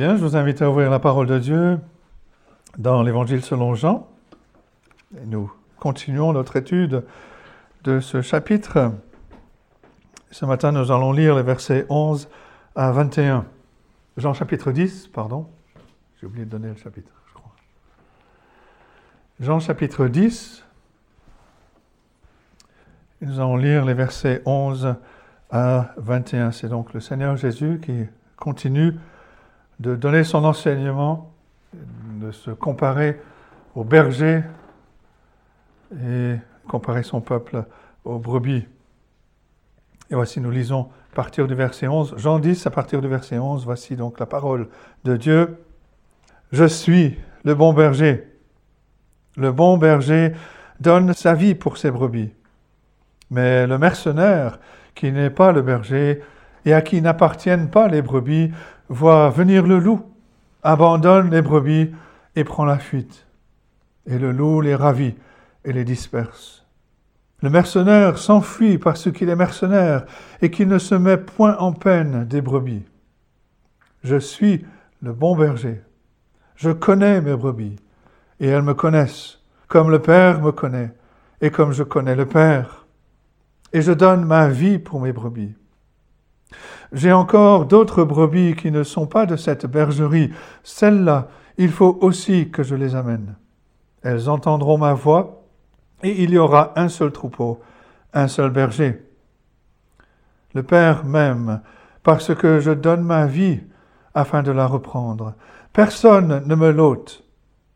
Je vous invite à ouvrir la parole de Dieu dans l'Évangile selon Jean. Nous continuons notre étude de ce chapitre. Ce matin, nous allons lire les versets 11 à 21. Jean chapitre 10, pardon. J'ai oublié de donner le chapitre, je crois. Jean chapitre 10. Et nous allons lire les versets 11 à 21. C'est donc le Seigneur Jésus qui continue de donner son enseignement, de se comparer au berger et comparer son peuple aux brebis. Et voici, nous lisons à partir du verset 11, Jean 10 à partir du verset 11, voici donc la parole de Dieu. Je suis le bon berger. Le bon berger donne sa vie pour ses brebis. Mais le mercenaire, qui n'est pas le berger et à qui n'appartiennent pas les brebis, voit venir le loup, abandonne les brebis et prend la fuite. Et le loup les ravit et les disperse. Le mercenaire s'enfuit parce qu'il est mercenaire et qu'il ne se met point en peine des brebis. Je suis le bon berger. Je connais mes brebis et elles me connaissent, comme le Père me connaît et comme je connais le Père. Et je donne ma vie pour mes brebis. J'ai encore d'autres brebis qui ne sont pas de cette bergerie. Celles-là, il faut aussi que je les amène. Elles entendront ma voix, et il y aura un seul troupeau, un seul berger. Le Père m'aime parce que je donne ma vie afin de la reprendre. Personne ne me l'ôte,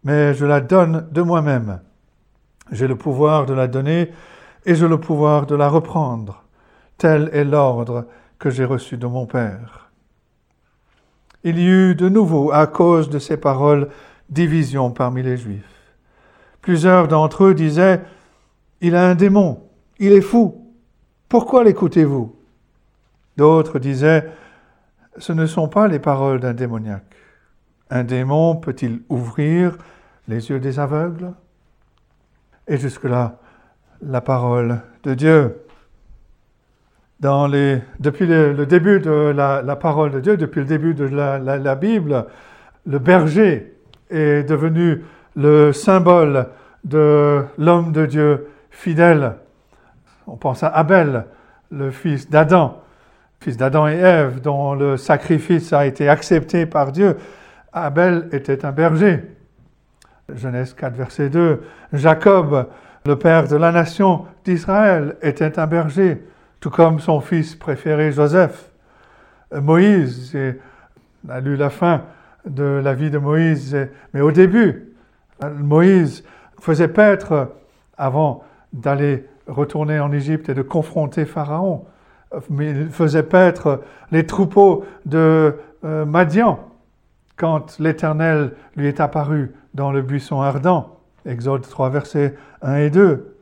mais je la donne de moi-même. J'ai le pouvoir de la donner et j'ai le pouvoir de la reprendre. Tel est l'ordre que j'ai reçu de mon Père. Il y eut de nouveau, à cause de ces paroles, division parmi les Juifs. Plusieurs d'entre eux disaient, Il a un démon, il est fou, pourquoi l'écoutez-vous? D'autres disaient, Ce ne sont pas les paroles d'un démoniaque. Un démon peut-il ouvrir les yeux des aveugles? Et jusque-là, la parole de Dieu depuis le, début de la, parole de Dieu, depuis le début de la, Bible, le berger est devenu le symbole de l'homme de Dieu fidèle. On pense à Abel, le fils d'Adam, fils d'Adam et Ève, dont le sacrifice a été accepté par Dieu. Abel était un berger. Genèse 4, verset 2. Jacob, le père de la nation d'Israël, était un berger tout comme son fils préféré Joseph. Moïse, on a lu la fin de la vie de Moïse, mais au début, Moïse faisait paître, avant d'aller retourner en Égypte et de confronter Pharaon, il faisait paître les troupeaux de euh, Madian quand l'Éternel lui est apparu dans le buisson ardent. Exode 3, versets 1 et 2.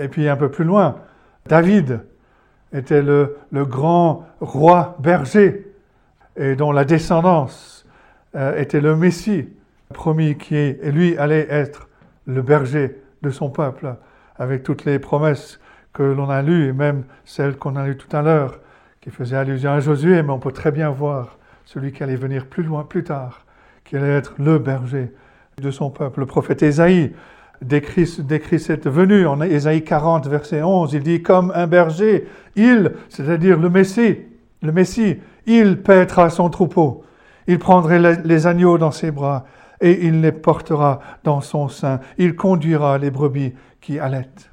Et puis un peu plus loin, David, était le, grand roi berger et dont la descendance euh, était le Messie promis qui, et lui, allait être le berger de son peuple, avec toutes les promesses que l'on a lues, et même celles qu'on a lues tout à l'heure, qui faisaient allusion à Josué, mais on peut très bien voir celui qui allait venir plus loin, plus tard, qui allait être le berger de son peuple. Le prophète Ésaïe décrit, cette venue en Ésaïe 40, verset 11. Il dit, comme un berger, il, c'est-à-dire le Messie, le Messie, il paîtra son troupeau. Il prendrait les agneaux dans ses bras et il les portera dans son sein. Il conduira les brebis qui allaitent.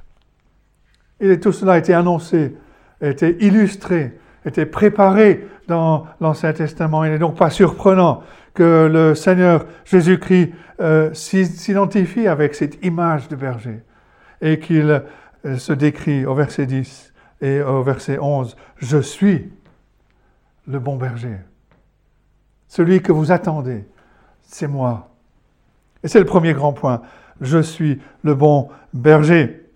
Et tout cela a été annoncé, a été illustré, a été préparé dans l'Ancien Testament. Il n'est donc pas surprenant que le Seigneur Jésus-Christ euh, s'identifie avec cette image de berger et qu'il euh, se décrit au verset 10 et au verset 11, Je suis le bon berger. Celui que vous attendez, c'est moi. Et c'est le premier grand point. Je suis le bon berger.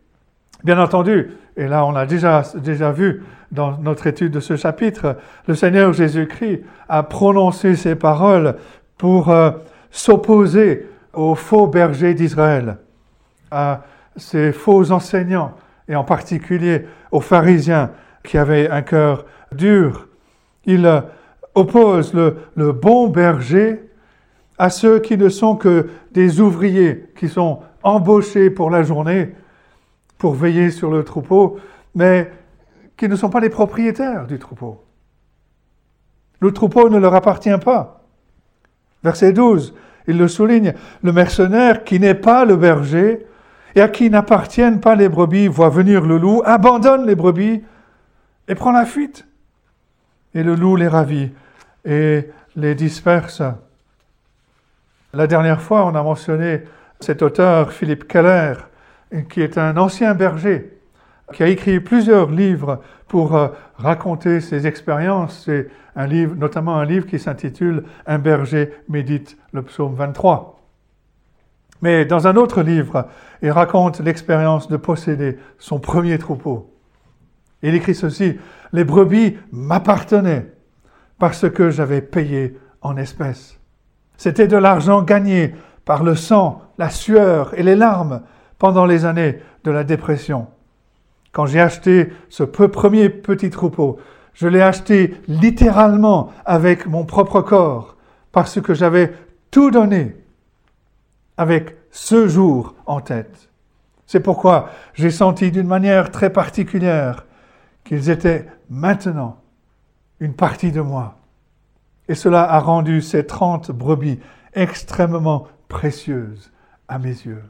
Bien entendu, et là on a déjà, déjà vu dans notre étude de ce chapitre, le Seigneur Jésus-Christ a prononcé ces paroles pour euh, s'opposer aux faux bergers d'Israël, à ces faux enseignants, et en particulier aux pharisiens qui avaient un cœur dur. Il oppose le, le bon berger à ceux qui ne sont que des ouvriers, qui sont embauchés pour la journée, pour veiller sur le troupeau, mais qui ne sont pas les propriétaires du troupeau. Le troupeau ne leur appartient pas. Verset 12, il le souligne, le mercenaire qui n'est pas le berger et à qui n'appartiennent pas les brebis voit venir le loup, abandonne les brebis et prend la fuite. Et le loup les ravit et les disperse. La dernière fois, on a mentionné cet auteur, Philippe Keller, qui est un ancien berger, qui a écrit plusieurs livres pour euh, raconter ses expériences. C'est un livre, notamment un livre qui s'intitule Un berger médite le psaume 23. Mais dans un autre livre, il raconte l'expérience de posséder son premier troupeau. Il écrit ceci, Les brebis m'appartenaient parce que j'avais payé en espèces. C'était de l'argent gagné par le sang, la sueur et les larmes pendant les années de la dépression. Quand j'ai acheté ce premier petit troupeau, je l'ai acheté littéralement avec mon propre corps, parce que j'avais tout donné avec ce jour en tête. C'est pourquoi j'ai senti d'une manière très particulière qu'ils étaient maintenant une partie de moi. Et cela a rendu ces trente brebis extrêmement précieuses à mes yeux.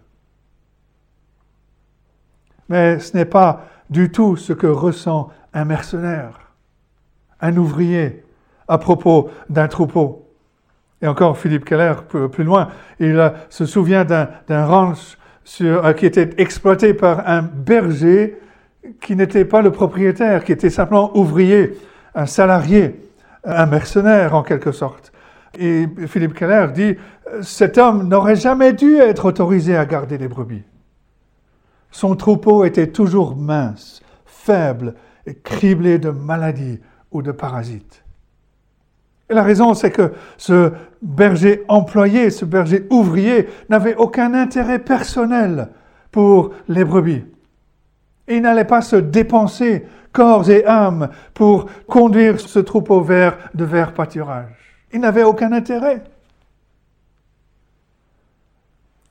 Mais ce n'est pas du tout ce que ressent un mercenaire, un ouvrier, à propos d'un troupeau. Et encore, Philippe Keller, plus loin, il euh, se souvient d'un ranch euh, qui était exploité par un berger qui n'était pas le propriétaire, qui était simplement ouvrier, un salarié, un mercenaire en quelque sorte. Et Philippe Keller dit, cet homme n'aurait jamais dû être autorisé à garder les brebis. Son troupeau était toujours mince, faible et criblé de maladies ou de parasites. Et la raison, c'est que ce berger employé, ce berger ouvrier, n'avait aucun intérêt personnel pour les brebis. il n'allait pas se dépenser corps et âme pour conduire ce troupeau vers de verts pâturages. Il n'avait aucun intérêt.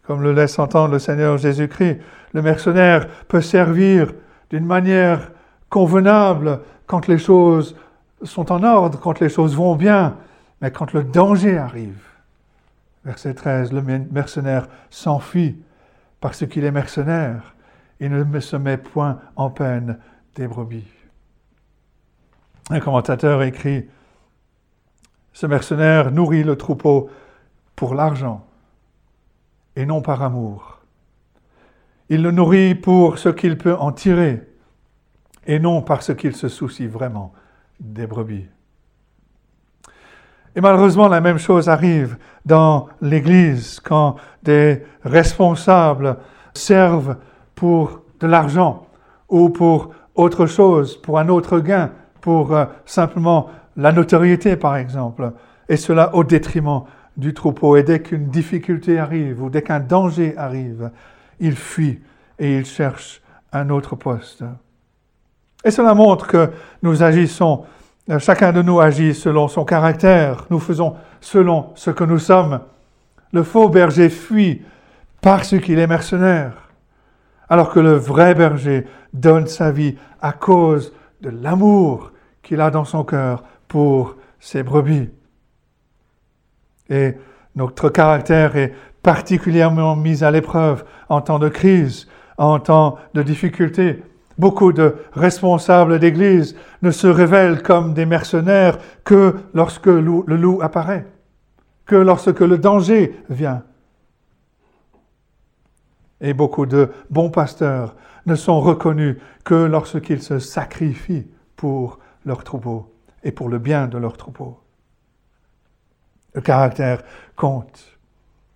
Comme le laisse entendre le Seigneur Jésus-Christ, le mercenaire peut servir d'une manière convenable quand les choses sont en ordre, quand les choses vont bien, mais quand le danger arrive, verset 13, le mercenaire s'enfuit parce qu'il est mercenaire et ne se met point en peine des brebis. Un commentateur écrit, ce mercenaire nourrit le troupeau pour l'argent et non par amour. Il le nourrit pour ce qu'il peut en tirer et non parce qu'il se soucie vraiment des brebis. Et malheureusement, la même chose arrive dans l'Église quand des responsables servent pour de l'argent ou pour autre chose, pour un autre gain, pour euh, simplement la notoriété, par exemple, et cela au détriment du troupeau. Et dès qu'une difficulté arrive ou dès qu'un danger arrive, il fuit et il cherche un autre poste. Et cela montre que nous agissons, euh, chacun de nous agit selon son caractère, nous faisons selon ce que nous sommes. Le faux berger fuit parce qu'il est mercenaire, alors que le vrai berger donne sa vie à cause de l'amour qu'il a dans son cœur pour ses brebis. Et notre caractère est particulièrement mis à l'épreuve en temps de crise, en temps de difficulté. Beaucoup de responsables d'Église ne se révèlent comme des mercenaires que lorsque le loup apparaît, que lorsque le danger vient. Et beaucoup de bons pasteurs ne sont reconnus que lorsqu'ils se sacrifient pour leur troupeau et pour le bien de leur troupeau. Le caractère compte.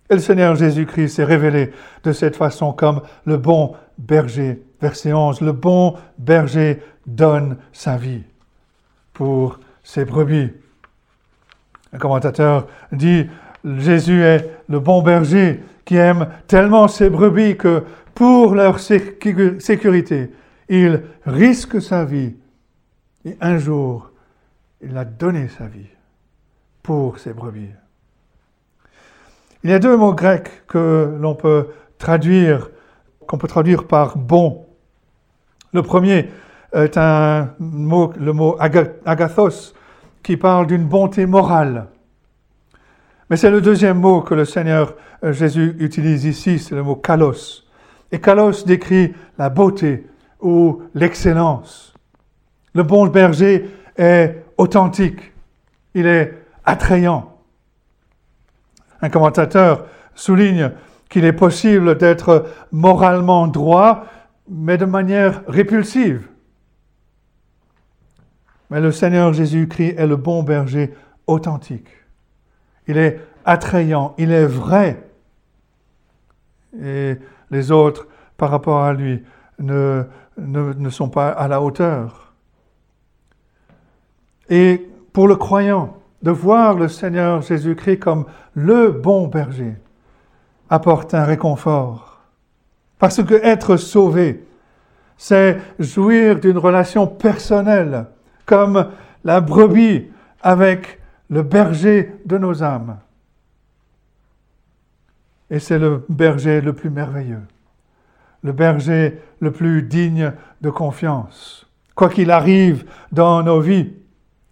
Et le Seigneur Jésus-Christ s'est révélé de cette façon comme le bon berger. Verset 11, le bon berger donne sa vie pour ses brebis. Un commentateur dit, Jésus est le bon berger qui aime tellement ses brebis que pour leur sécurité, il risque sa vie. Et un jour, il a donné sa vie pour ses brebis. Il y a deux mots grecs que l'on peut traduire, qu'on peut traduire par bon. Le premier est un mot, le mot agathos, qui parle d'une bonté morale. Mais c'est le deuxième mot que le Seigneur Jésus utilise ici, c'est le mot kalos. Et kalos décrit la beauté ou l'excellence. Le bon berger est authentique, il est attrayant. Un commentateur souligne qu'il est possible d'être moralement droit, mais de manière répulsive. Mais le Seigneur Jésus-Christ est le bon berger authentique. Il est attrayant, il est vrai. Et les autres, par rapport à lui, ne, ne, ne sont pas à la hauteur. Et pour le croyant, de voir le Seigneur Jésus-Christ comme le bon berger apporte un réconfort. Parce que être sauvé, c'est jouir d'une relation personnelle, comme la brebis avec le berger de nos âmes. Et c'est le berger le plus merveilleux, le berger le plus digne de confiance. Quoi qu'il arrive dans nos vies,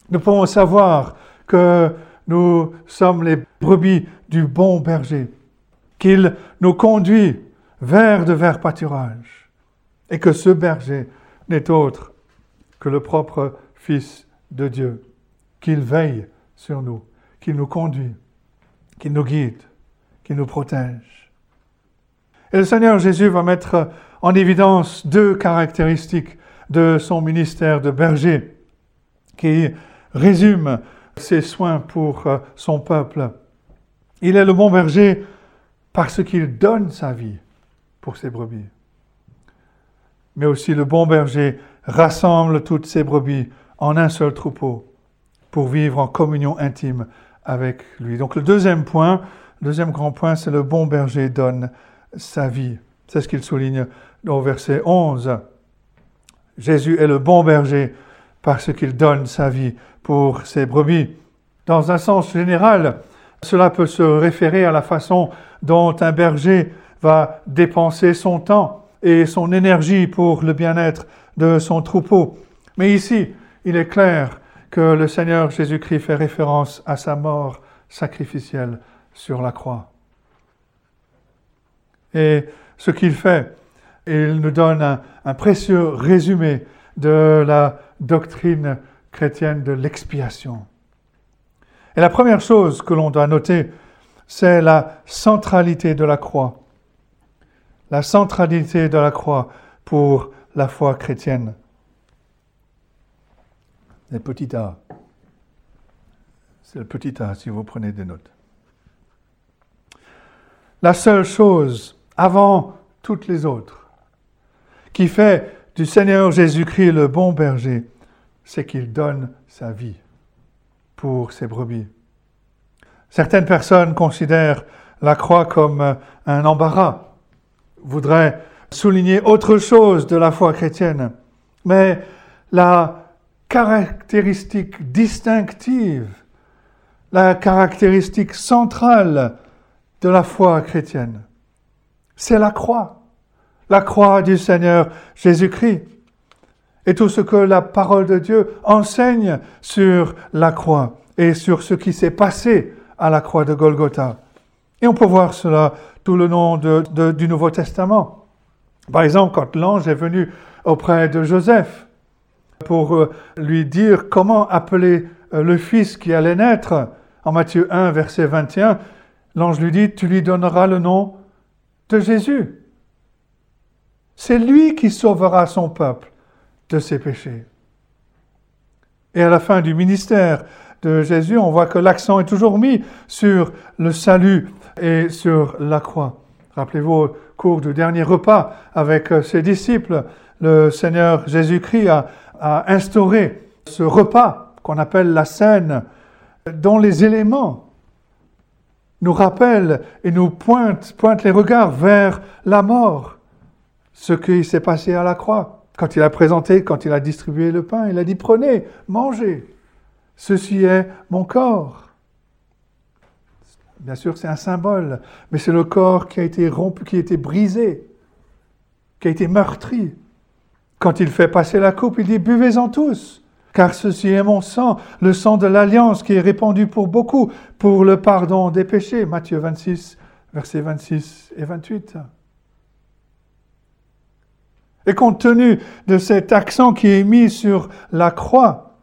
nous pouvons savoir que nous sommes les brebis du bon berger, qu'il nous conduit vers de verts pâturages, et que ce berger n'est autre que le propre Fils de Dieu, qu'il veille sur nous, qu'il nous conduit, qu'il nous guide, qu'il nous protège. Et le Seigneur Jésus va mettre en évidence deux caractéristiques de son ministère de berger qui résument ses soins pour euh, son peuple. Il est le bon berger parce qu'il donne sa vie pour ses brebis. Mais aussi le bon berger rassemble toutes ses brebis en un seul troupeau pour vivre en communion intime avec lui. Donc le deuxième point, le deuxième grand point, c'est le bon berger donne sa vie. C'est ce qu'il souligne au verset 11. Jésus est le bon berger parce qu'il donne sa vie pour ses brebis. Dans un sens général, cela peut se référer à la façon dont un berger va dépenser son temps et son énergie pour le bien-être de son troupeau. Mais ici, il est clair que le Seigneur Jésus-Christ fait référence à sa mort sacrificielle sur la croix. Et ce qu'il fait, il nous donne un, précieux résumé de la doctrine chrétienne de l'expiation. Et la première chose que l'on doit noter, c'est la centralité de la croix. La centralité de la croix pour la foi chrétienne. Le petit a. C'est le petit a si vous prenez des notes. La seule chose avant toutes les autres qui fait du Seigneur Jésus-Christ le bon berger, c'est qu'il donne sa vie pour ses brebis. Certaines personnes considèrent la croix comme un embarras, voudraient souligner autre chose de la foi chrétienne, mais la caractéristique distinctive, la caractéristique centrale de la foi chrétienne, c'est la croix la croix du Seigneur Jésus-Christ et tout ce que la parole de Dieu enseigne sur la croix et sur ce qui s'est passé à la croix de Golgotha. Et on peut voir cela tout le long du Nouveau Testament. Par exemple, quand l'ange est venu auprès de Joseph pour euh, lui dire comment appeler euh, le fils qui allait naître, en Matthieu 1, verset 21, l'ange lui dit, tu lui donneras le nom de Jésus. C'est lui qui sauvera son peuple de ses péchés. Et à la fin du ministère de Jésus, on voit que l'accent est toujours mis sur le salut et sur la croix. Rappelez-vous, au cours du dernier repas avec ses disciples, le Seigneur Jésus-Christ a, instauré ce repas qu'on appelle la scène, dont les éléments nous rappellent et nous pointent, pointent les regards vers la mort ce qui s'est passé à la croix. Quand il a présenté, quand il a distribué le pain, il a dit prenez, mangez. Ceci est mon corps. Bien sûr, c'est un symbole, mais c'est le corps qui a été rompu, qui a été brisé, qui a été meurtri. Quand il fait passer la coupe, il dit Buvez-en tous, car ceci est mon sang, le sang de l'alliance qui est répandu pour beaucoup, pour le pardon des péchés. Matthieu 26, versets 26 et 28. Et compte tenu de cet accent qui est mis sur la croix,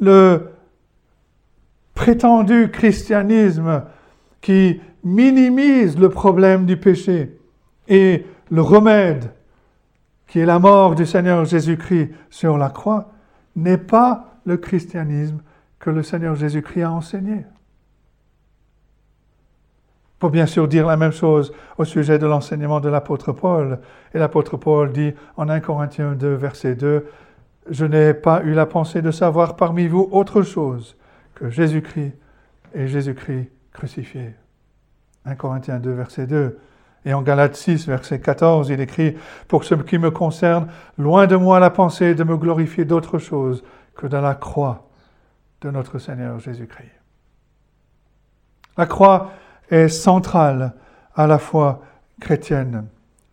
le prétendu christianisme qui minimise le problème du péché et le remède qui est la mort du Seigneur Jésus-Christ sur la croix, n'est pas le christianisme que le Seigneur Jésus-Christ a enseigné. Faut bien sûr dire la même chose au sujet de l'enseignement de l'apôtre Paul. Et l'apôtre Paul dit en 1 Corinthiens 2, verset 2, Je n'ai pas eu la pensée de savoir parmi vous autre chose Jésus-Christ est Jésus-Christ crucifié. 1 Corinthiens 2, verset 2. Et en Galates 6, verset 14, il écrit, Pour ce qui me concerne, loin de moi la pensée de me glorifier d'autre chose que dans la croix de notre Seigneur Jésus-Christ. La croix est centrale à la foi chrétienne.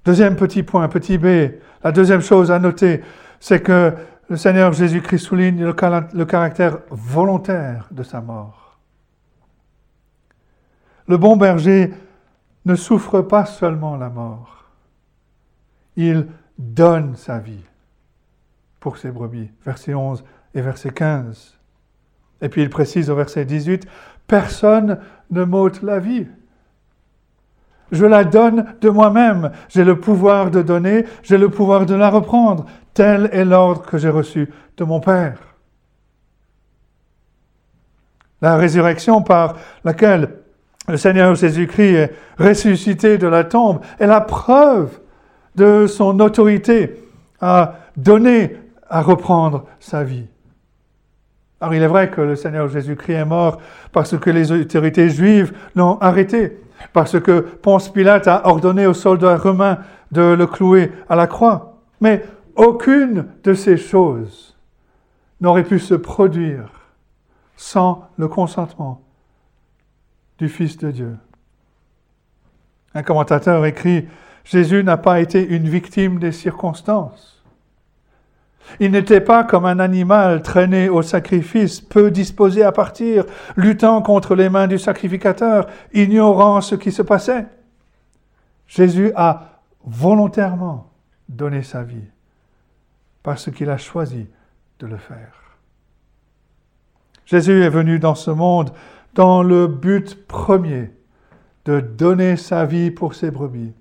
Deuxième petit point, petit b, la deuxième chose à noter, c'est que le Seigneur Jésus-Christ souligne le, caractère volontaire de sa mort. Le bon berger ne souffre pas seulement la mort, il donne sa vie pour ses brebis. Verset 11 et verset 15. Et puis il précise au verset 18, Personne ne m'ôte la vie. Je la donne de moi-même. J'ai le pouvoir de donner, j'ai le pouvoir de la reprendre. Tel est l'ordre que j'ai reçu de mon Père. La résurrection par laquelle le Seigneur Jésus-Christ est ressuscité de la tombe est la preuve de son autorité à donner, à reprendre sa vie. Alors il est vrai que le Seigneur Jésus-Christ est mort parce que les autorités juives l'ont arrêté, parce que Ponce Pilate a ordonné aux soldats romains de le clouer à la croix. Mais aucune de ces choses n'aurait pu se produire sans le consentement du Fils de Dieu. Un commentateur écrit, Jésus n'a pas été une victime des circonstances. Il n'était pas comme un animal traîné au sacrifice, peu disposé à partir, luttant contre les mains du sacrificateur, ignorant ce qui se passait. Jésus a volontairement donné sa vie parce qu'il a choisi de le faire. Jésus est venu dans ce monde dans le but premier de donner sa vie pour ses brebis.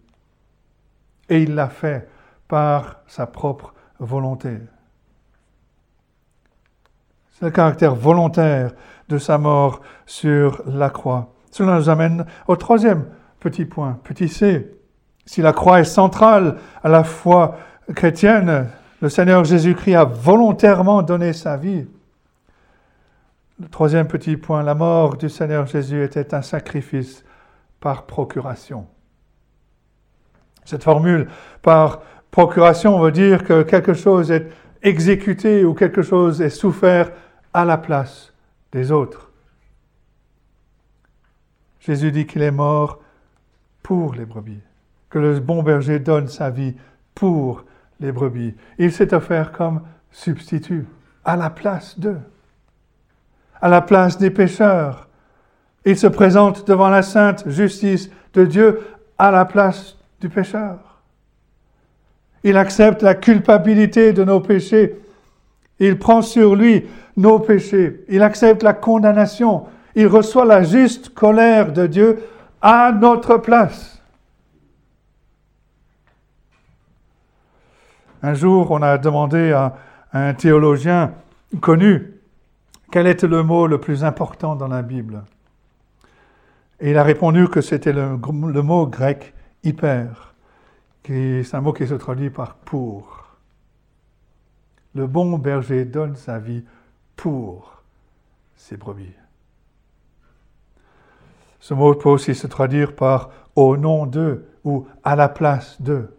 Et il l'a fait par sa propre volonté. C'est le caractère volontaire de sa mort sur la croix. Cela nous amène au troisième petit point, petit c. Si la croix est centrale à la foi chrétienne, le Seigneur Jésus-Christ a volontairement donné sa vie. Le troisième petit point, la mort du Seigneur Jésus était un sacrifice par procuration. Cette formule par procuration veut dire que quelque chose est exécuté ou quelque chose est souffert à la place des autres. Jésus dit qu'il est mort pour les brebis, que le bon berger donne sa vie pour les brebis. Il s'est offert comme substitut à la place d'eux, à la place des pécheurs. Il se présente devant la sainte justice de Dieu à la place du pécheur. Il accepte la culpabilité de nos péchés. Il prend sur lui nos péchés. Il accepte la condamnation. Il reçoit la juste colère de Dieu à notre place. Un jour, on a demandé à, un théologien connu quel était le mot le plus important dans la Bible. Et il a répondu que c'était le, mot grec hyper, qui c'est un mot qui se traduit par pour. Le bon berger donne sa vie pour ses brebis. Ce mot peut aussi se traduire par au nom d'eux ou à la place d'eux.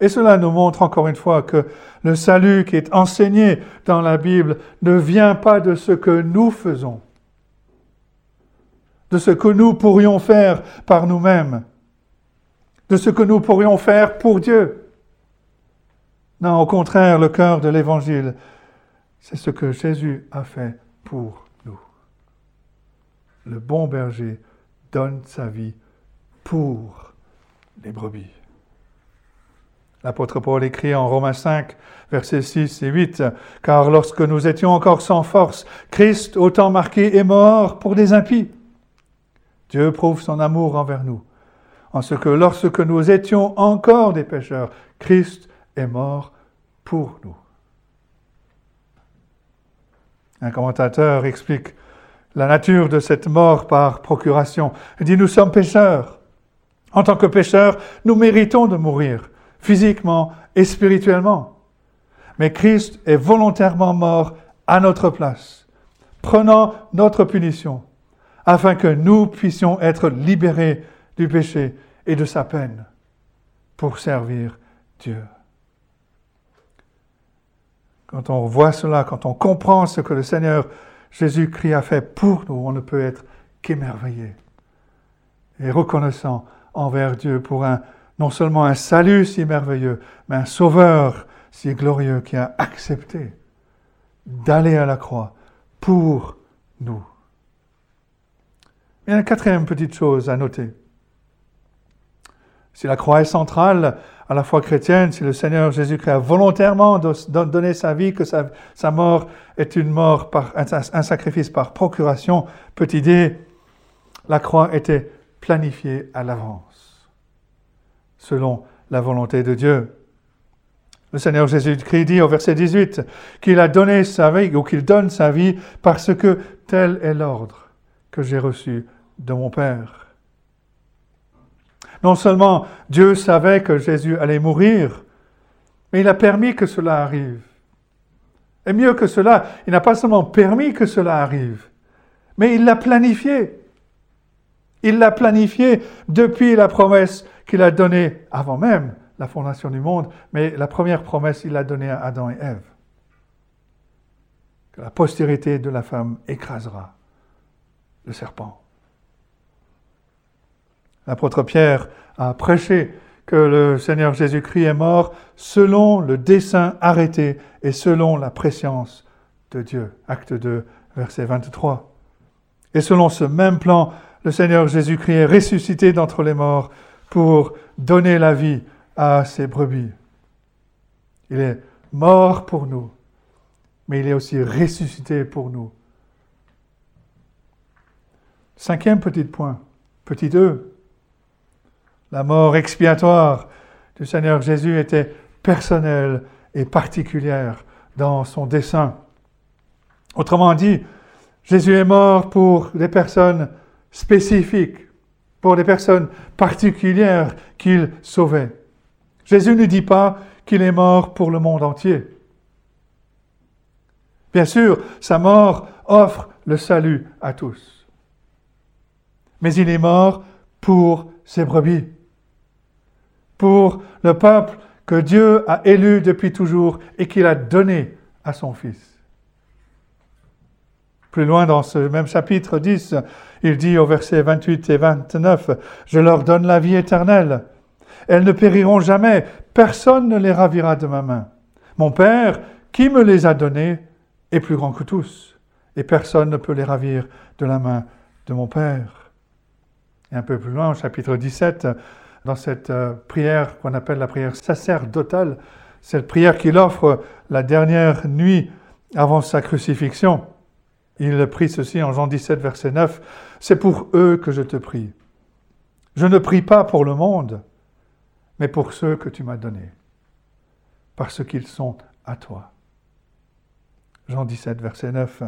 Et cela nous montre encore une fois que le salut qui est enseigné dans la Bible ne vient pas de ce que nous faisons, de ce que nous pourrions faire par nous-mêmes, de ce que nous pourrions faire pour Dieu. Non, au contraire, le cœur de l'Évangile, c'est ce que Jésus a fait pour nous. Le bon berger donne sa vie pour les brebis. L'apôtre Paul écrit en Romains 5, versets 6 et 8, Car lorsque nous étions encore sans force, Christ, autant marqué, est mort pour des impies. Dieu prouve son amour envers nous, en ce que lorsque nous étions encore des pécheurs, Christ est mort pour nous. Un commentateur explique la nature de cette mort par procuration. Il dit, nous sommes pécheurs. En tant que pécheurs, nous méritons de mourir, physiquement et spirituellement. Mais Christ est volontairement mort à notre place, prenant notre punition, afin que nous puissions être libérés du péché et de sa peine pour servir Dieu. Quand on voit cela, quand on comprend ce que le Seigneur Jésus-Christ a fait pour nous, on ne peut être qu'émerveillé et reconnaissant envers Dieu pour un, non seulement un salut si merveilleux, mais un sauveur si glorieux qui a accepté d'aller à la croix pour nous. Il y a une quatrième petite chose à noter. Si la croix est centrale à la foi chrétienne, si le Seigneur Jésus-Christ a volontairement donné sa vie, que sa, mort est une mort par un, sacrifice par procuration, petite idée, la croix était planifiée à l'avance, selon la volonté de Dieu. Le Seigneur Jésus-Christ dit au verset 18 qu'il a donné sa vie ou qu'il donne sa vie parce que tel est l'ordre que j'ai reçu de mon Père. Non seulement Dieu savait que Jésus allait mourir, mais il a permis que cela arrive. Et mieux que cela, il n'a pas seulement permis que cela arrive, mais il l'a planifié. Il l'a planifié depuis la promesse qu'il a donnée avant même la fondation du monde, mais la première promesse, il l'a donnée à Adam et Ève. Que la postérité de la femme écrasera le serpent. L'apôtre Pierre a prêché que le Seigneur Jésus-Christ est mort selon le dessein arrêté et selon la préscience de Dieu. Acte 2, verset 23. Et selon ce même plan, le Seigneur Jésus-Christ est ressuscité d'entre les morts pour donner la vie à ses brebis. Il est mort pour nous, mais il est aussi ressuscité pour nous. Cinquième petit point, petit 2. La mort expiatoire du Seigneur Jésus était personnelle et particulière dans son dessein. Autrement dit, Jésus est mort pour des personnes spécifiques, pour des personnes particulières qu'il sauvait. Jésus ne dit pas qu'il est mort pour le monde entier. Bien sûr, sa mort offre le salut à tous. Mais il est mort pour ses brebis pour le peuple que Dieu a élu depuis toujours et qu'il a donné à son Fils. Plus loin dans ce même chapitre 10, il dit au verset 28 et 29, Je leur donne la vie éternelle. Elles ne périront jamais, personne ne les ravira de ma main. Mon Père, qui me les a donnés, est plus grand que tous, et personne ne peut les ravir de la main de mon Père. Et un peu plus loin, au chapitre 17, dans cette euh, prière qu'on appelle la prière sacerdotale, cette prière qu'il offre la dernière nuit avant sa crucifixion. Il prie ceci en Jean 17, verset 9, C'est pour eux que je te prie. Je ne prie pas pour le monde, mais pour ceux que tu m'as donnés, parce qu'ils sont à toi. Jean 17, verset 9.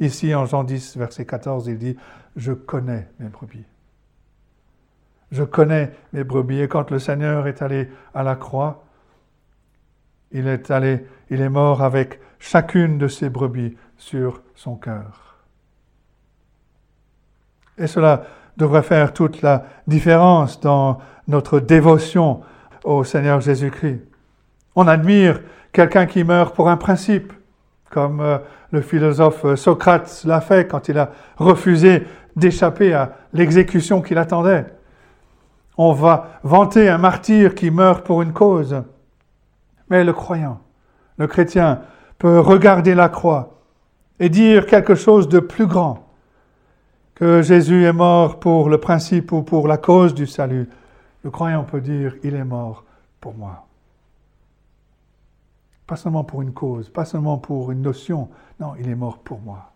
Ici, en Jean 10, verset 14, il dit, Je connais mes brebis. Je connais mes brebis. Et quand le Seigneur est allé à la croix, il est allé, il est mort avec chacune de ses brebis sur son cœur. Et cela devrait faire toute la différence dans notre dévotion au Seigneur Jésus-Christ. On admire quelqu'un qui meurt pour un principe, comme euh, le philosophe Socrate l'a fait quand il a refusé d'échapper à l'exécution qui l'attendait. On va vanter un martyr qui meurt pour une cause. Mais le croyant, le chrétien, peut regarder la croix et dire quelque chose de plus grand, que Jésus est mort pour le principe ou pour la cause du salut. Le croyant peut dire, il est mort pour moi. Pas seulement pour une cause, pas seulement pour une notion, non, il est mort pour moi.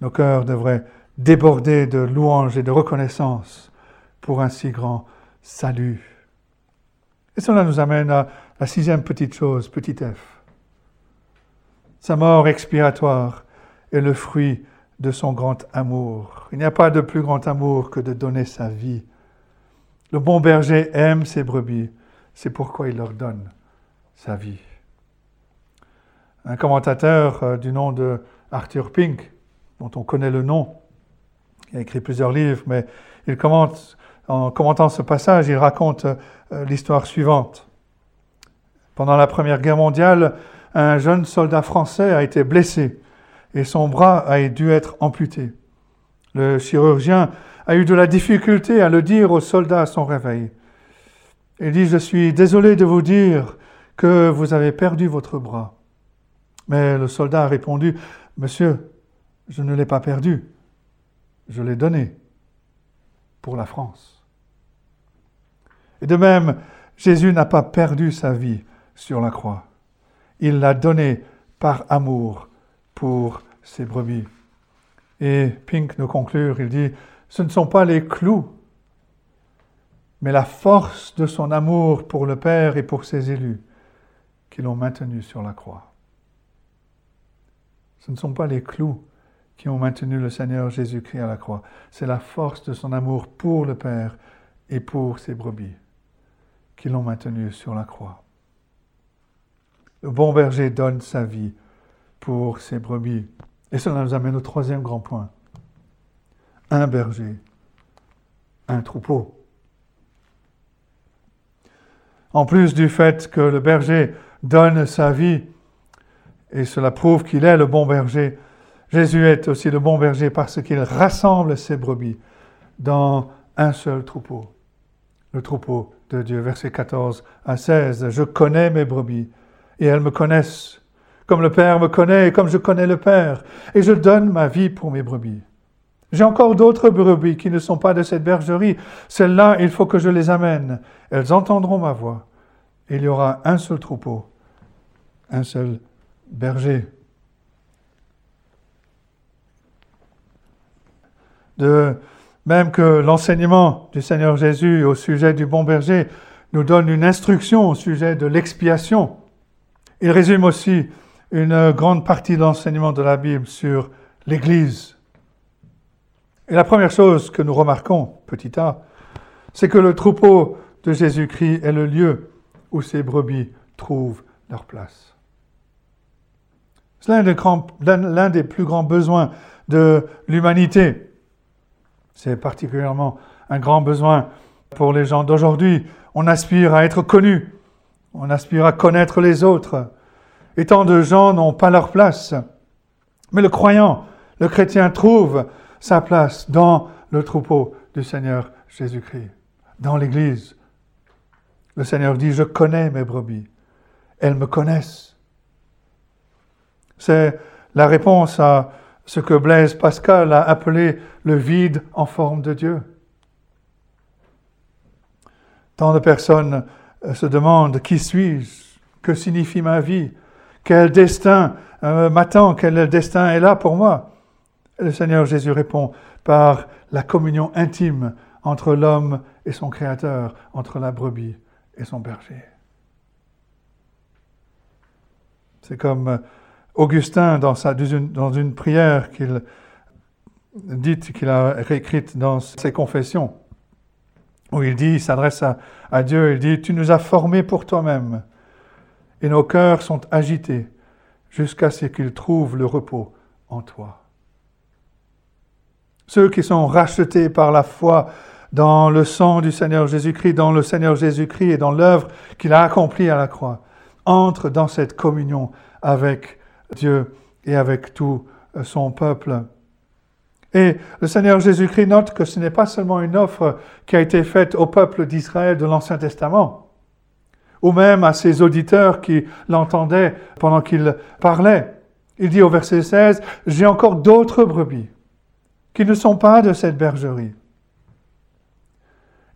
Nos cœurs devraient déborder de louanges et de reconnaissance pour un si grand salut. Et cela nous amène à la sixième petite chose, petit f. Sa mort expiratoire est le fruit de son grand amour. Il n'y a pas de plus grand amour que de donner sa vie. Le bon berger aime ses brebis, c'est pourquoi il leur donne sa vie. Un commentateur euh, du nom de Arthur Pink, dont on connaît le nom, il a écrit plusieurs livres, mais en commentant ce passage, il raconte euh, l'histoire suivante. Pendant la Première Guerre mondiale, un jeune soldat français a été blessé et son bras a dû être amputé. Le chirurgien a eu de la difficulté à le dire au soldat à son réveil. Il dit, je suis désolé de vous dire que vous avez perdu votre bras. Mais le soldat a répondu, Monsieur, je ne l'ai pas perdu, je l'ai donné pour la France. Et de même, Jésus n'a pas perdu sa vie sur la croix. Il l'a donné par amour pour ses brebis. Et Pink nous conclure, il dit, ce ne sont pas les clous, mais la force de son amour pour le Père et pour ses élus qui l'ont maintenu sur la croix. Ce ne sont pas les clous qui ont maintenu le Seigneur Jésus-Christ à la croix. C'est la force de son amour pour le Père et pour ses brebis qui l'ont maintenu sur la croix. Le bon berger donne sa vie pour ses brebis. Et cela nous amène au troisième grand point. Un berger, un troupeau. En plus du fait que le berger donne sa vie, et cela prouve qu'il est le bon berger, Jésus est aussi le bon berger parce qu'il rassemble ses brebis dans un seul troupeau, le troupeau de Dieu. Verset 14 à 16, Je connais mes brebis et elles me connaissent, comme le Père me connaît et comme je connais le Père, et je donne ma vie pour mes brebis. J'ai encore d'autres brebis qui ne sont pas de cette bergerie. Celles-là, il faut que je les amène. Elles entendront ma voix. il y aura un seul troupeau, un seul berger. De même que l'enseignement du Seigneur Jésus au sujet du bon berger nous donne une instruction au sujet de l'expiation. Il résume aussi une grande partie de l'enseignement de la Bible sur l'Église. Et la première chose que nous remarquons, petit a, c'est que le troupeau de Jésus-Christ est le lieu où ces brebis trouvent leur place. C'est l'un des, plus grands besoins de l'humanité. C'est particulièrement un grand besoin pour les gens d'aujourd'hui. On aspire à être connu, on aspire à connaître les autres. Et tant de gens n'ont pas leur place. Mais le croyant, le chrétien trouve sa place dans le troupeau du Seigneur Jésus-Christ, dans l'Église. Le Seigneur dit, je connais mes brebis, elles me connaissent. C'est la réponse à ce que Blaise Pascal a appelé le vide en forme de Dieu. Tant de personnes euh, se demandent qui suis-je, que signifie ma vie, quel destin euh, m'attend, quel destin est là pour moi? le Seigneur Jésus répond par la communion intime entre l'homme et son Créateur, entre la brebis et son berger. C'est comme Augustin, dans, une, prière qu'il dit, qu'il a réécrite dans ses confessions, où il dit, il s'adresse à, Dieu, il dit, Tu nous as formés pour toi-même, et nos cœurs sont agités jusqu'à ce qu'ils trouvent le repos en toi. Ceux qui sont rachetés par la foi dans le sang du Seigneur Jésus-Christ, dans le Seigneur Jésus-Christ et dans l'œuvre qu'il a accomplie à la croix, entre dans cette communion avec Dieu et avec tout son peuple. Et le Seigneur Jésus-Christ note que ce n'est pas seulement une offre qui a été faite au peuple d'Israël de l'Ancien Testament, ou même à ses auditeurs qui l'entendaient pendant qu'il parlait. Il dit au verset 16, J'ai encore d'autres brebis qui ne sont pas de cette bergerie.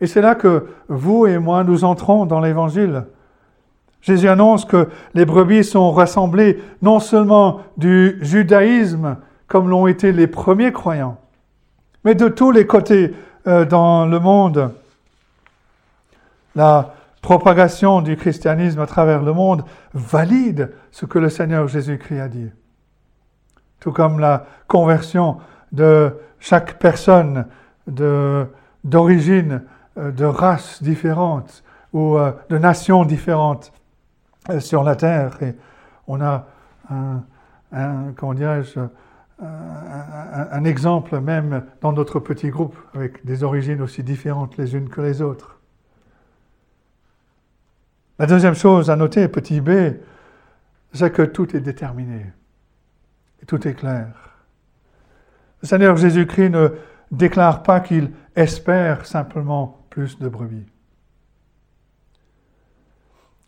Et c'est là que vous et moi, nous entrons dans l'Évangile. Jésus annonce que les brebis sont rassemblées non seulement du judaïsme, comme l'ont été les premiers croyants, mais de tous les côtés euh, dans le monde. La propagation du christianisme à travers le monde valide ce que le Seigneur Jésus-Christ a dit. Tout comme la conversion de chaque personne d'origine, euh, de, race différente ou euh, de nations différentes sur la terre. Et on a un, un un, exemple même dans notre petit groupe, avec des origines aussi différentes les unes que les autres. La deuxième chose à noter, petit b, c'est que tout est déterminé. Et tout est clair. Le Seigneur Jésus-Christ ne déclare pas qu'il espère simplement plus de brebis.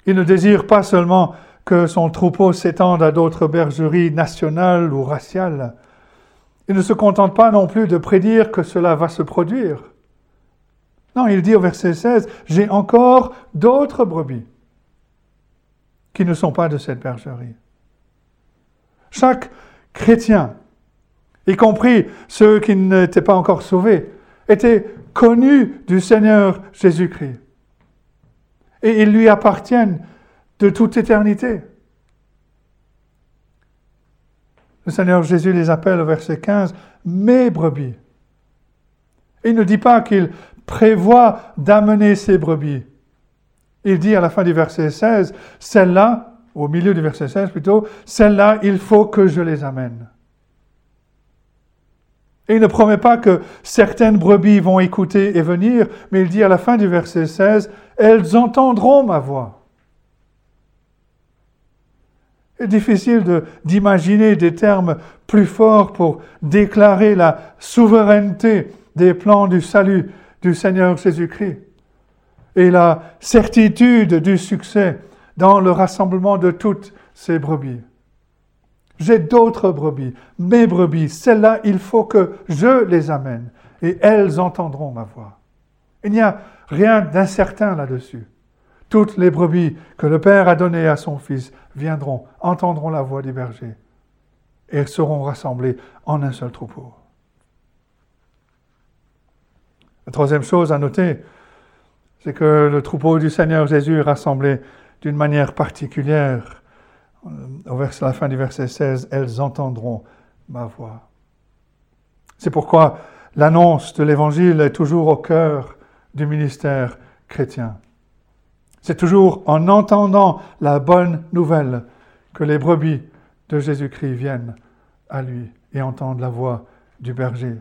Il ne désire pas seulement que son troupeau s'étende à d'autres bergeries nationales ou raciales. Il ne se contente pas non plus de prédire que cela va se produire. Non, il dit au verset 16, J'ai encore d'autres brebis qui ne sont pas de cette bergerie. Chaque chrétien, y compris ceux qui n'étaient pas encore sauvés, était connu du Seigneur Jésus-Christ. Et ils lui appartiennent de toute éternité. Le Seigneur Jésus les appelle au verset 15 mes brebis. Il ne dit pas qu'il prévoit d'amener ses brebis. Il dit à la fin du verset 16, celle-là, au milieu du verset 16 plutôt, celle-là, il faut que je les amène. Et il ne promet pas que certaines brebis vont écouter et venir, mais il dit à la fin du verset 16, elles entendront ma voix. C'est difficile d'imaginer des termes plus forts pour déclarer la souveraineté des plans du salut du Seigneur Jésus-Christ et la certitude du succès dans le rassemblement de toutes ces brebis. J'ai d'autres brebis, mes brebis, celles-là, il faut que je les amène et elles entendront ma voix. Il n'y a rien d'incertain là-dessus. Toutes les brebis que le Père a données à son Fils viendront, entendront la voix du berger et seront rassemblées en un seul troupeau. La troisième chose à noter, c'est que le troupeau du Seigneur Jésus est rassemblé d'une manière particulière. Au vers, la fin du verset 16, elles entendront ma voix. C'est pourquoi l'annonce de l'Évangile est toujours au cœur du ministère chrétien. C'est toujours en entendant la bonne nouvelle que les brebis de Jésus-Christ viennent à lui et entendent la voix du berger.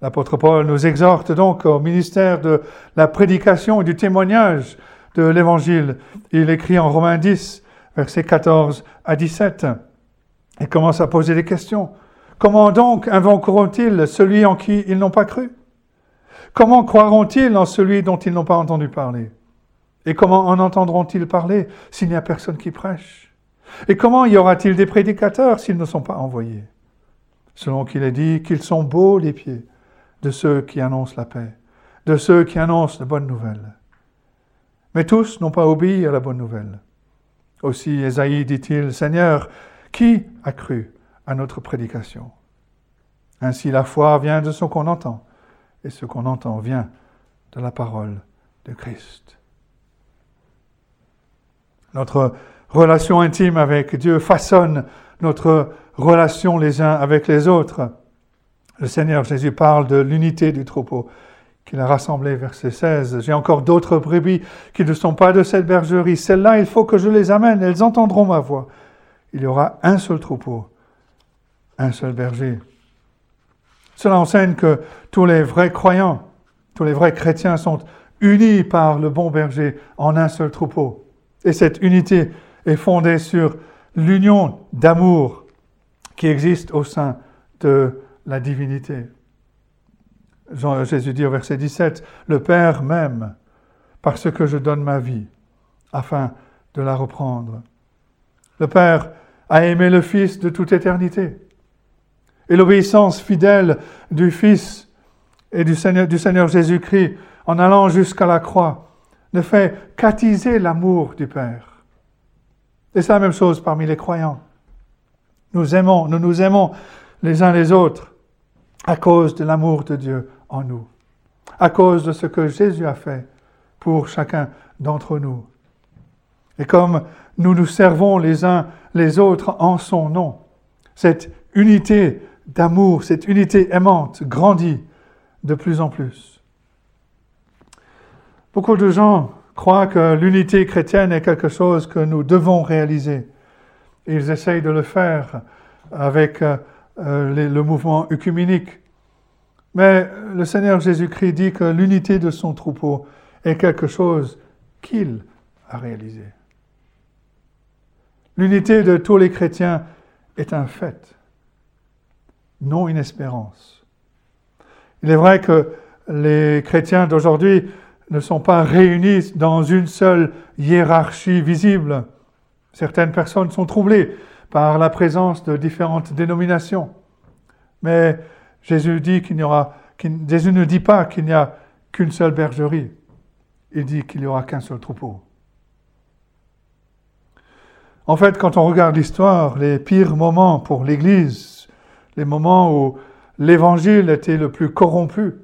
L'apôtre Paul nous exhorte donc au ministère de la prédication et du témoignage de l'Évangile. Il écrit en Romains 10, versets 14 à 17, et commence à poser des questions. Comment donc invoqueront-ils celui en qui ils n'ont pas cru? Comment croiront-ils en celui dont ils n'ont pas entendu parler? Et comment en entendront-ils parler s'il n'y a personne qui prêche? Et comment y aura-t-il des prédicateurs s'ils ne sont pas envoyés? Selon qu'il est dit qu'ils sont beaux les pieds de ceux qui annoncent la paix, de ceux qui annoncent de bonnes nouvelles. Mais tous n'ont pas obéi à la bonne nouvelle. Aussi Esaïe dit-il, Seigneur, qui a cru à notre prédication? Ainsi la foi vient de ce qu'on entend, et ce qu'on entend vient de la parole de Christ. Notre relation intime avec Dieu façonne notre relation les uns avec les autres. Le Seigneur Jésus parle de l'unité du troupeau qu'il a rassemblé, verset 16. J'ai encore d'autres brebis qui ne sont pas de cette bergerie. Celles-là, il faut que je les amène. Elles entendront ma voix. Il y aura un seul troupeau, un seul berger. Cela enseigne que tous les vrais croyants, tous les vrais chrétiens sont unis par le bon berger en un seul troupeau Et cette unité est fondée sur l'union d'amour qui existe au sein de la divinité. Jésus dit au verset 17, Le Père m'aime parce que je donne ma vie afin de la reprendre. Le Père a aimé le Fils de toute éternité. Et l'obéissance fidèle du Fils et du Seigneur, du Seigneur Jésus-Christ en allant jusqu'à la croix ne fait qu'attiser l'amour du Père. Et c'est la même chose parmi les croyants. Nous aimons, nous nous aimons les uns les autres à cause de l'amour de Dieu en nous, à cause de ce que Jésus a fait pour chacun d'entre nous. Et comme nous nous servons les uns les autres en son nom, cette unité d'amour, cette unité aimante grandit de plus en plus. Beaucoup de gens croient que l'unité chrétienne est quelque chose que nous devons réaliser. Ils essayent de le faire avec euh, le mouvement œcuménique. Mais le Seigneur Jésus-Christ dit que l'unité de son troupeau est quelque chose qu'il a réalisé. L'unité de tous les chrétiens est un fait, non une espérance. Il est vrai que les chrétiens d'aujourd'hui ne sont pas réunis dans une seule hiérarchie visible. Certaines personnes sont troublées par la présence de différentes dénominations. Mais Jésus dit qu'il n'y aura, Jésus ne dit pas qu'il n'y a qu'une seule bergerie. Il dit qu'il n'y aura qu'un seul troupeau. En fait, quand on regarde l'histoire, les pires moments pour l'Église, les moments où l'Évangile était le plus corrompu,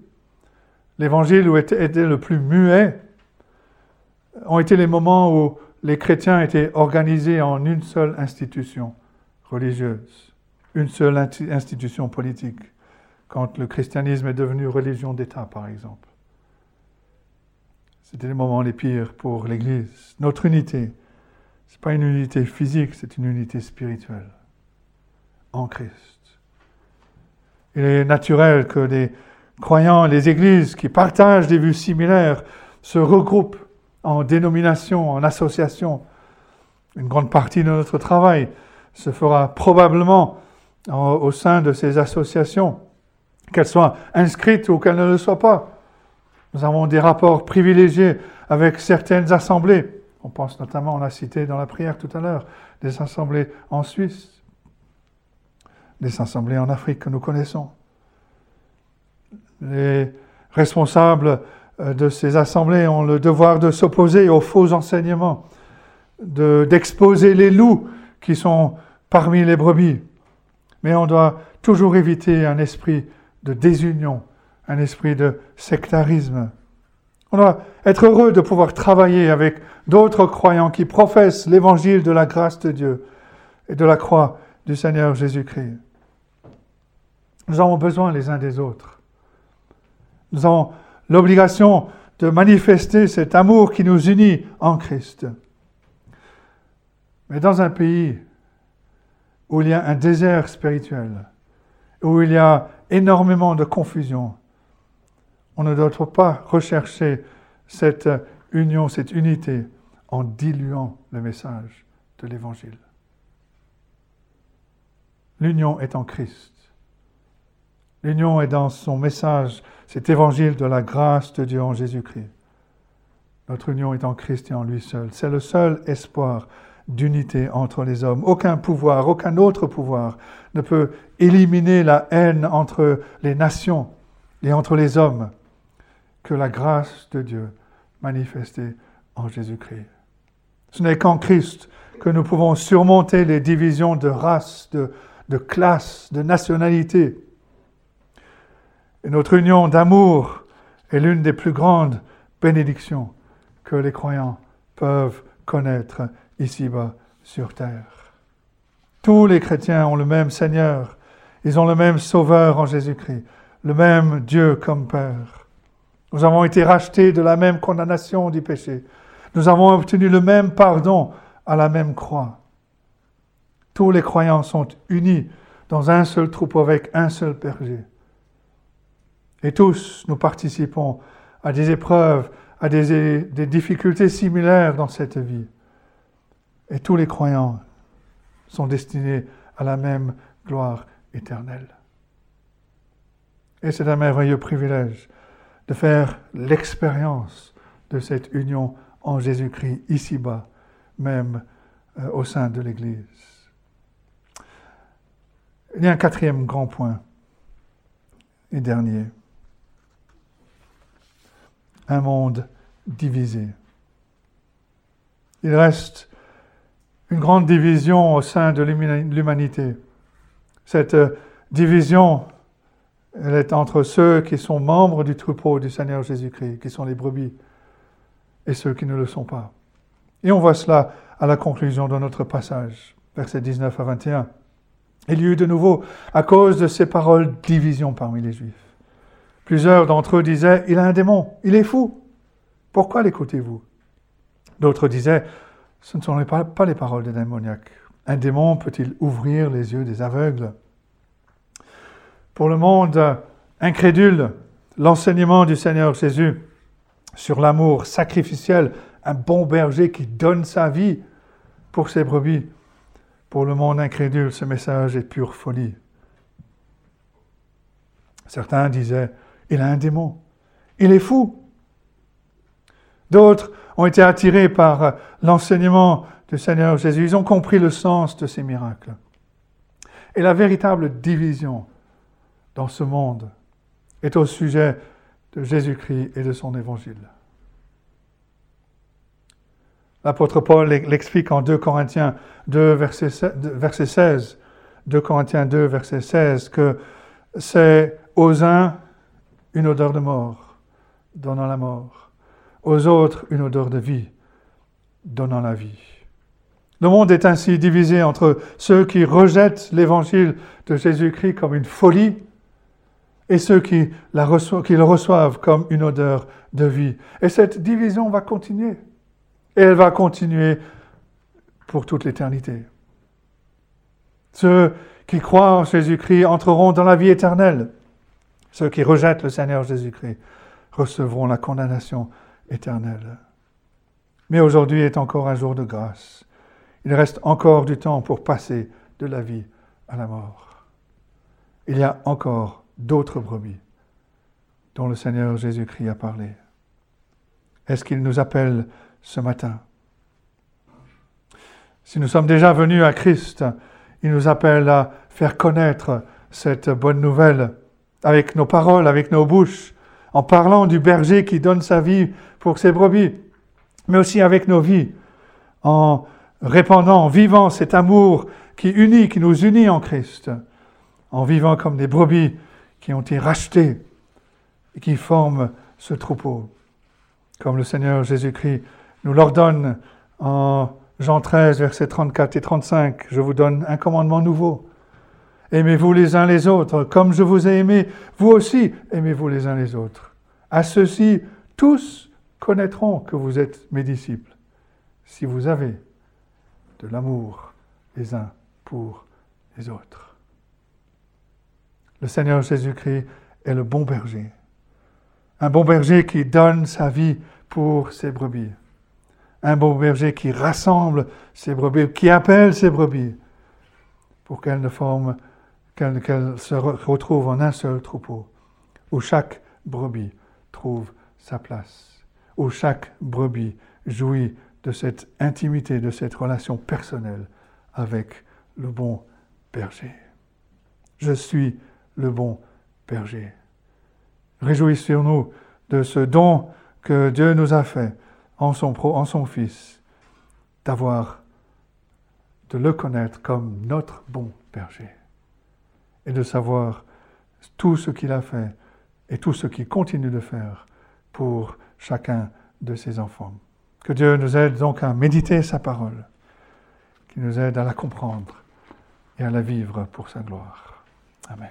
l'Évangile où était, était le plus muet, ont été les moments où les chrétiens étaient organisés en une seule institution religieuse, une seule institution politique, quand le christianisme est devenu religion d'État, par exemple. C'était les moments les pires pour l'Église. Notre unité, ce n'est pas une unité physique, c'est une unité spirituelle en Christ. Il est naturel que les croyants, les églises qui partagent des vues similaires se regroupent en dénominations, en associations. Une grande partie de notre travail se fera probablement au sein de ces associations, qu'elles soient inscrites ou qu'elles ne le soient pas. Nous avons des rapports privilégiés avec certaines assemblées. On pense notamment, on a cité dans la prière tout à l'heure, des assemblées en Suisse, des assemblées en Afrique que nous connaissons. Les responsables euh, de ces assemblées ont le devoir de s'opposer aux faux enseignements, d'exposer les loups qui sont parmi les brebis. Mais on doit toujours éviter un esprit de désunion, un esprit de sectarisme. On doit être heureux de pouvoir travailler avec d'autres croyants qui professent l'évangile de la grâce de Dieu et de la croix du Seigneur Jésus-Christ. Nous avons besoin les uns des autres. Nous avons l'obligation de manifester cet amour qui nous unit en Christ. Mais dans un pays où il y a un désert spirituel, où il y a énormément de confusion, on ne doit pas rechercher cette union, cette unité en diluant le message de l'Évangile. L'union est en Christ. L'union est dans son message, cet évangile de la grâce de Dieu en Jésus-Christ. Notre union est en Christ et en lui seul. C'est le seul espoir d'unité entre les hommes. Aucun pouvoir, aucun autre pouvoir ne peut éliminer la haine entre les nations et entre les hommes que la grâce de Dieu manifestée en Jésus-Christ. Ce n'est qu'en Christ que nous pouvons surmonter les divisions de race, de, de classe, de nationalité. Et notre union d'amour est l'une des plus grandes bénédictions que les croyants peuvent connaître ici-bas sur terre. Tous les chrétiens ont le même Seigneur, ils ont le même Sauveur en Jésus-Christ, le même Dieu comme Père. Nous avons été rachetés de la même condamnation du péché. Nous avons obtenu le même pardon à la même croix. Tous les croyants sont unis dans un seul troupeau avec un seul berger. Et tous, nous participons à des épreuves, à des, des difficultés similaires dans cette vie. Et tous les croyants sont destinés à la même gloire éternelle. Et c'est un merveilleux privilège de faire l'expérience de cette union en Jésus-Christ ici-bas, même euh, au sein de l'Église. Il y a un quatrième grand point et dernier. Un monde divisé. Il reste une grande division au sein de l'humanité. Cette euh, division, elle est entre ceux qui sont membres du troupeau du Seigneur Jésus-Christ, qui sont les brebis, et ceux qui ne le sont pas. Et on voit cela à la conclusion de notre passage, versets 19 à 21. Il y eut de nouveau, à cause de ces paroles, division parmi les Juifs. Plusieurs d'entre eux disaient, il a un démon, il est fou. Pourquoi l'écoutez-vous? D'autres disaient, ce ne sont pas, les paroles des démoniaques. Un démon peut-il ouvrir les yeux des aveugles? Pour le monde incrédule, l'enseignement du Seigneur Jésus sur l'amour sacrificiel, un bon berger qui donne sa vie pour ses brebis, pour le monde incrédule, ce message est pure folie. Certains disaient, il a un démon, il est fou. D'autres ont été attirés par l'enseignement du Seigneur Jésus. Ils ont compris le sens de ces miracles. Et la véritable division dans ce monde est au sujet de Jésus-Christ et de son évangile. L'apôtre Paul l'explique en 2 Corinthiens 2, verset 16. 2 Corinthiens 2, verset 16, que c'est aux uns une odeur de mort, donnant la mort, aux autres une odeur de vie, donnant la vie. Le monde est ainsi divisé entre ceux qui rejettent l'évangile de Jésus-Christ comme une folie et ceux qui, le reçoivent comme une odeur de vie. Et cette division va continuer. Et elle va continuer pour toute l'éternité. Ceux qui croient en Jésus-Christ entreront dans la vie éternelle. Ceux qui rejettent le Seigneur Jésus-Christ recevront la condamnation éternelle. Mais aujourd'hui est encore un jour de grâce. Il reste encore du temps pour passer de la vie à la mort. Il y a encore d'autres brebis dont le Seigneur Jésus-Christ a parlé. Est-ce qu'il nous appelle ce matin? Si nous sommes déjà venus à Christ, il nous appelle à faire connaître cette bonne nouvelle avec nos paroles, avec nos bouches, en parlant du berger qui donne sa vie pour ses brebis, mais aussi avec nos vies, en répandant, en vivant cet amour qui unit, qui nous unit en Christ, en vivant comme des brebis qui ont été rachetées et qui forment ce troupeau. Comme le Seigneur Jésus-Christ nous l'ordonne en Jean 13, versets 34 et 35. Je vous donne un commandement nouveau. Aimez-vous les uns les autres, comme je vous ai aimé, vous aussi aimez-vous les uns les autres. À ceux-ci, tous connaîtront que vous êtes mes disciples, si vous avez de l'amour les uns pour les autres. Le Seigneur Jésus-Christ est le bon berger, un bon berger qui donne sa vie pour ses brebis. Un bon berger qui rassemble ses brebis, qui appelle ses brebis pour qu'elles ne forment, qu'elles se retrouvent en un seul troupeau, où chaque brebis trouve sa place, où chaque brebis jouit de cette intimité, de cette relation personnelle avec le bon berger. Je suis le bon berger. Réjouissons-nous de ce don que Dieu nous a fait en son, en son Fils, d'avoir, de le connaître comme notre bon berger et de savoir tout ce qu'il a fait et tout ce qu'il continue de faire pour chacun de ses enfants. Que Dieu nous aide donc à méditer sa parole, qu'il nous aide à la comprendre et à la vivre pour sa gloire. Amen.